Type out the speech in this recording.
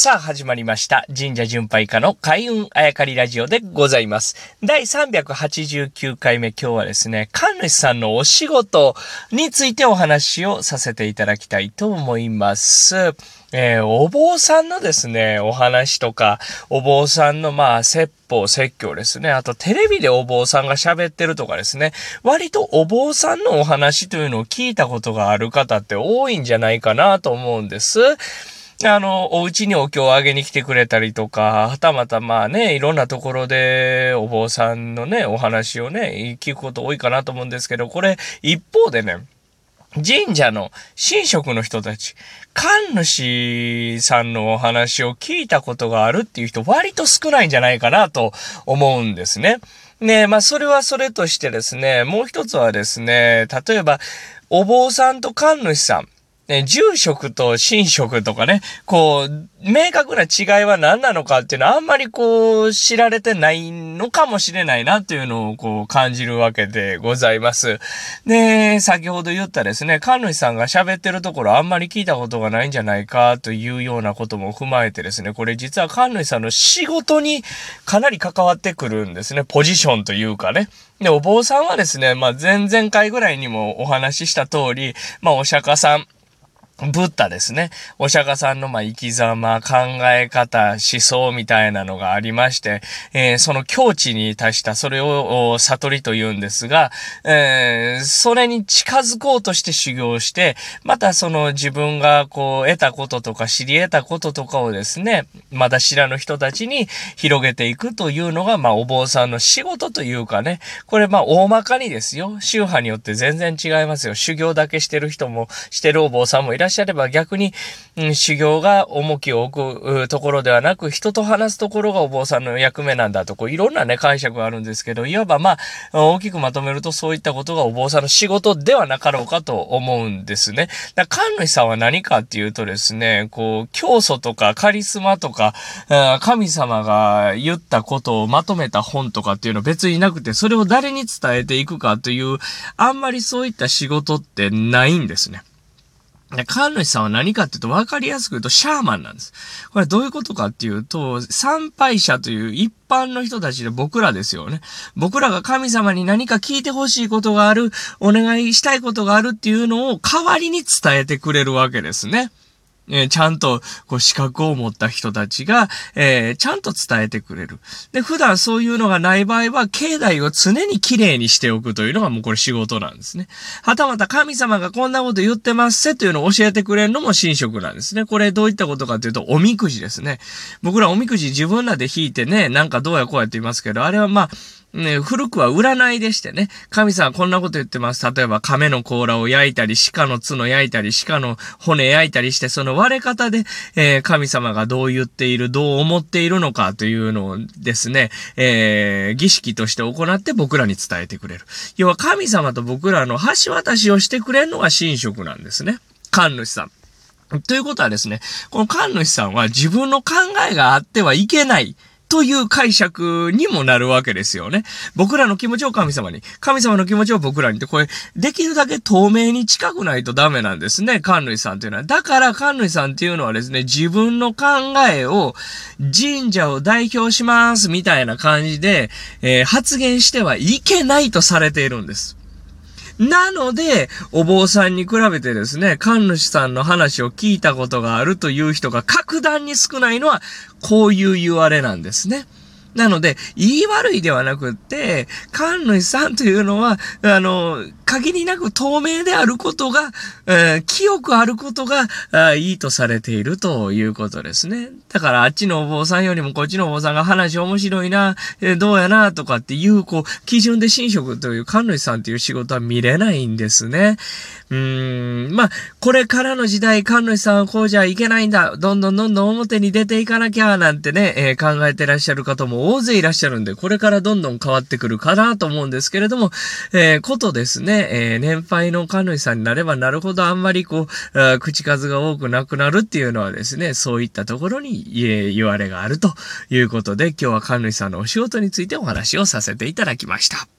さあ、始まりました。神社巡拝家の開運あやかりラジオでございます。第389回目、今日はですね、神主さんのお仕事についてお話をさせていただきたいと思います。えー、お坊さんのですね、お話とか、お坊さんのまあ、説法、説教ですね。あと、テレビでお坊さんが喋ってるとかですね。割とお坊さんのお話というのを聞いたことがある方って多いんじゃないかなと思うんです。あの、お家にお経をあげに来てくれたりとか、はたまたまあね、いろんなところでお坊さんのね、お話をね、聞くこと多いかなと思うんですけど、これ一方でね、神社の神職の人たち、神主さんのお話を聞いたことがあるっていう人割と少ないんじゃないかなと思うんですね。ねまあそれはそれとしてですね、もう一つはですね、例えば、お坊さんと神主さん、ね、住職と神職とかね、こう、明確な違いは何なのかっていうのはあんまりこう、知られてないのかもしれないなっていうのをこう、感じるわけでございます。で、先ほど言ったですね、神主さんが喋ってるところあんまり聞いたことがないんじゃないかというようなことも踏まえてですね、これ実は神主さんの仕事にかなり関わってくるんですね、ポジションというかね。で、お坊さんはですね、まあ、前々回ぐらいにもお話しした通り、まあ、お釈迦さん、ブッダですね。お釈迦さんの、まあ、生き様、考え方、思想みたいなのがありまして、えー、その境地に達した、それを悟りと言うんですが、えー、それに近づこうとして修行して、またその自分がこう得たこととか知り得たこととかをですね、まだ知らぬ人たちに広げていくというのが、まあ、お坊さんの仕事というかね、これまあ、大まかにですよ。宗派によって全然違いますよ。修行だけしてる人も、してるお坊さんもいらっしゃっしゃれば逆に、うん、修行が重きを置くところではなく、人と話すところがお坊さんの役目なんだと、こういろんなね、解釈があるんですけど、いわばまあ、大きくまとめるとそういったことがお坊さんの仕事ではなかろうかと思うんですね。だから神主さんは何かっていうとですね、こう、教祖とかカリスマとか、神様が言ったことをまとめた本とかっていうのは別になくて、それを誰に伝えていくかという、あんまりそういった仕事ってないんですね。神主さんは何かっていうと分かりやすく言うとシャーマンなんです。これどういうことかっていうと、参拝者という一般の人たちで僕らですよね。僕らが神様に何か聞いてほしいことがある、お願いしたいことがあるっていうのを代わりに伝えてくれるわけですね。えー、ちゃんと、こう、資格を持った人たちが、えー、ちゃんと伝えてくれる。で、普段そういうのがない場合は、境内を常に綺麗にしておくというのがもうこれ仕事なんですね。はたまた神様がこんなこと言ってますせというのを教えてくれるのも神職なんですね。これどういったことかというと、おみくじですね。僕らおみくじ自分らで引いてね、なんかどうやこうやって言いますけど、あれはまあ、ね、古くは占いでしてね、神様こんなこと言ってます。例えば亀の甲羅を焼いたり、鹿の角焼いたり、鹿の骨焼いたりして、その割れ方で、えー、神様がどう言っている、どう思っているのかというのをですね、えー、儀式として行って僕らに伝えてくれる。要は神様と僕らの橋渡しをしてくれるのが神職なんですね。神主さん。ということはですね、この神主さんは自分の考えがあってはいけない。という解釈にもなるわけですよね。僕らの気持ちを神様に、神様の気持ちを僕らにって、これ、できるだけ透明に近くないとダメなんですね、神主さんっていうのは。だから神主さんっていうのはですね、自分の考えを神社を代表しますみたいな感じで、えー、発言してはいけないとされているんです。なので、お坊さんに比べてですね、神主さんの話を聞いたことがあるという人が格段に少ないのは、こういう言われなんですね。なので、言い悪いではなくって、神主さんというのは、あの、限りなく透明であることが、えー、清くあることがあいいとされているということですね。だから、あっちのお坊さんよりもこっちのお坊さんが話面白いな、えー、どうやな、とかっていう、こう、基準で神職という神主さんという仕事は見れないんですね。うーん、まあ、これからの時代、神主さんはこうじゃいけないんだ。どんどんどんどん表に出ていかなきゃ、なんてね、えー、考えてらっしゃる方も大勢いらっしゃるんで、これからどんどん変わってくるかなと思うんですけれども、えー、ことですねね、えー、年配の神主さんになればなるほどあんまりこう、口数が多くなくなるっていうのはですね、そういったところに言われがあるということで、今日は神主さんのお仕事についてお話をさせていただきました。